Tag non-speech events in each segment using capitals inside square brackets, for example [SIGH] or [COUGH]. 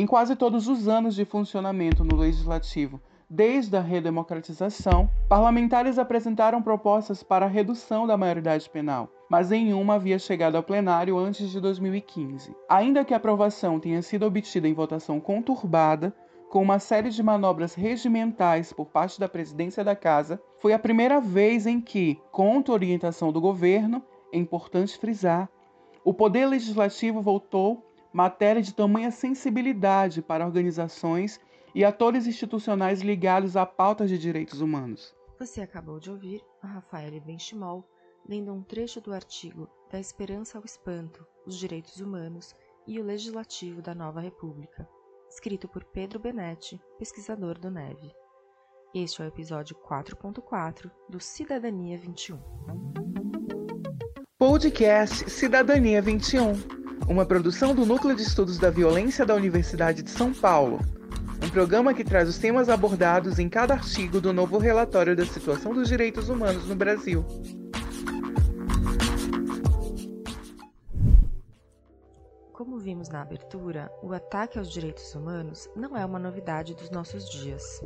Em quase todos os anos de funcionamento no Legislativo, desde a redemocratização, parlamentares apresentaram propostas para a redução da maioridade penal, mas nenhuma havia chegado ao plenário antes de 2015. Ainda que a aprovação tenha sido obtida em votação conturbada, com uma série de manobras regimentais por parte da presidência da Casa, foi a primeira vez em que, contra orientação do governo, é importante frisar, o Poder Legislativo voltou matéria de tamanha sensibilidade para organizações e atores institucionais ligados a pautas de direitos humanos. Você acabou de ouvir a Rafaela Benchimol lendo um trecho do artigo Da Esperança ao Espanto, os Direitos Humanos e o Legislativo da Nova República, escrito por Pedro Benetti, pesquisador do NEV. Este é o episódio 4.4 do Cidadania 21. Podcast Cidadania 21 uma produção do Núcleo de Estudos da Violência da Universidade de São Paulo. Um programa que traz os temas abordados em cada artigo do novo relatório da situação dos direitos humanos no Brasil. Como vimos na abertura, o ataque aos direitos humanos não é uma novidade dos nossos dias.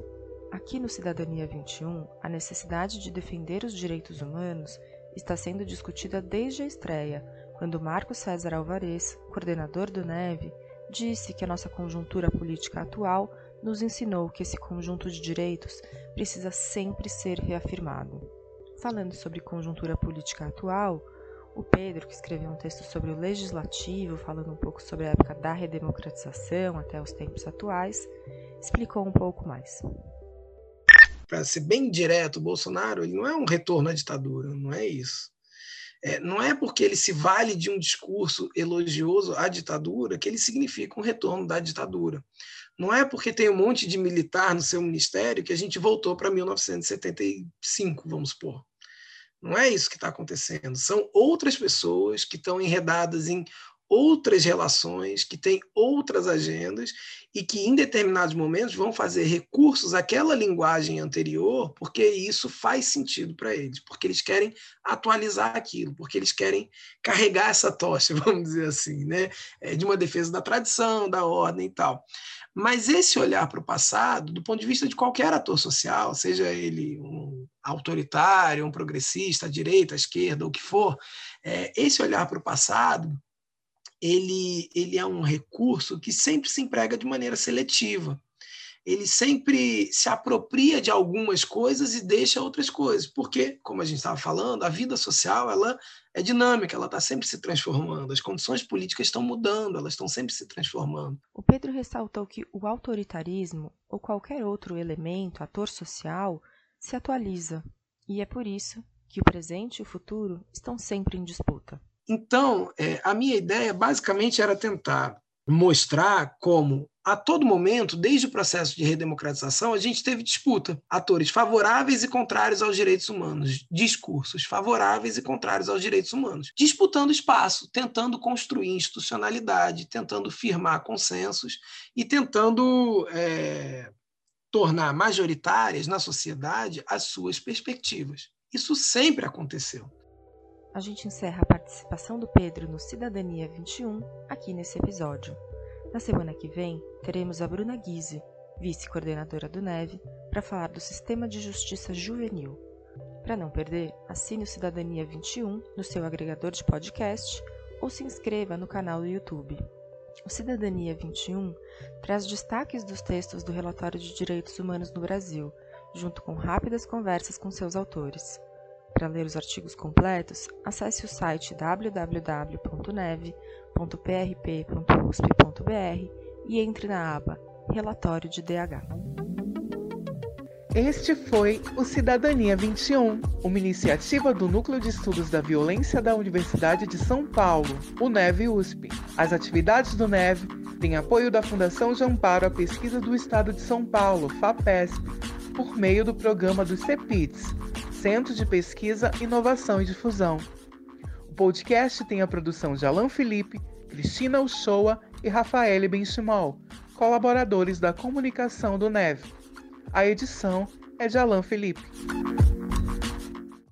Aqui no Cidadania 21, a necessidade de defender os direitos humanos está sendo discutida desde a estreia quando Marcos César Alvarez, coordenador do NEV, disse que a nossa conjuntura política atual nos ensinou que esse conjunto de direitos precisa sempre ser reafirmado. Falando sobre conjuntura política atual, o Pedro, que escreveu um texto sobre o legislativo, falando um pouco sobre a época da redemocratização até os tempos atuais, explicou um pouco mais. Para ser bem direto, o Bolsonaro ele não é um retorno à ditadura, não é isso. É, não é porque ele se vale de um discurso elogioso à ditadura que ele significa um retorno da ditadura. Não é porque tem um monte de militar no seu ministério que a gente voltou para 1975, vamos supor. Não é isso que está acontecendo. São outras pessoas que estão enredadas em outras relações, que têm outras agendas e que, em determinados momentos, vão fazer recursos àquela linguagem anterior, porque isso faz sentido para eles, porque eles querem atualizar aquilo, porque eles querem carregar essa tocha, [LAUGHS] vamos dizer assim, né? É, de uma defesa da tradição, da ordem e tal. Mas esse olhar para o passado, do ponto de vista de qualquer ator social, seja ele um autoritário, um progressista, à direita, à esquerda, o que for, é, esse olhar para o passado ele, ele é um recurso que sempre se emprega de maneira seletiva. Ele sempre se apropria de algumas coisas e deixa outras coisas, porque, como a gente estava falando, a vida social ela é dinâmica, ela está sempre se transformando, as condições políticas estão mudando, elas estão sempre se transformando. O Pedro ressaltou que o autoritarismo ou qualquer outro elemento, ator social, se atualiza, e é por isso que o presente e o futuro estão sempre em disputa. Então, é, a minha ideia basicamente era tentar mostrar como, a todo momento, desde o processo de redemocratização, a gente teve disputa. Atores favoráveis e contrários aos direitos humanos, discursos favoráveis e contrários aos direitos humanos, disputando espaço, tentando construir institucionalidade, tentando firmar consensos e tentando é, tornar majoritárias na sociedade as suas perspectivas. Isso sempre aconteceu a gente encerra a participação do Pedro no Cidadania 21 aqui nesse episódio. Na semana que vem, teremos a Bruna Guise, vice-coordenadora do NEVE, para falar do Sistema de Justiça Juvenil. Para não perder, assine o Cidadania 21 no seu agregador de podcast ou se inscreva no canal do YouTube. O Cidadania 21 traz destaques dos textos do Relatório de Direitos Humanos no Brasil, junto com rápidas conversas com seus autores. Para ler os artigos completos, acesse o site www.neve.prp.usp.br e entre na aba Relatório de DH. Este foi o Cidadania 21, uma iniciativa do Núcleo de Estudos da Violência da Universidade de São Paulo, o NEV USP. As atividades do NEV têm apoio da Fundação de Amparo à Pesquisa do Estado de São Paulo, FAPESP, por meio do programa do CEPITS, Centro de Pesquisa, Inovação e Difusão. O podcast tem a produção de Alan Felipe, Cristina Uchoa e Rafael Benchimol, colaboradores da comunicação do NEV. A edição é de Alan Felipe.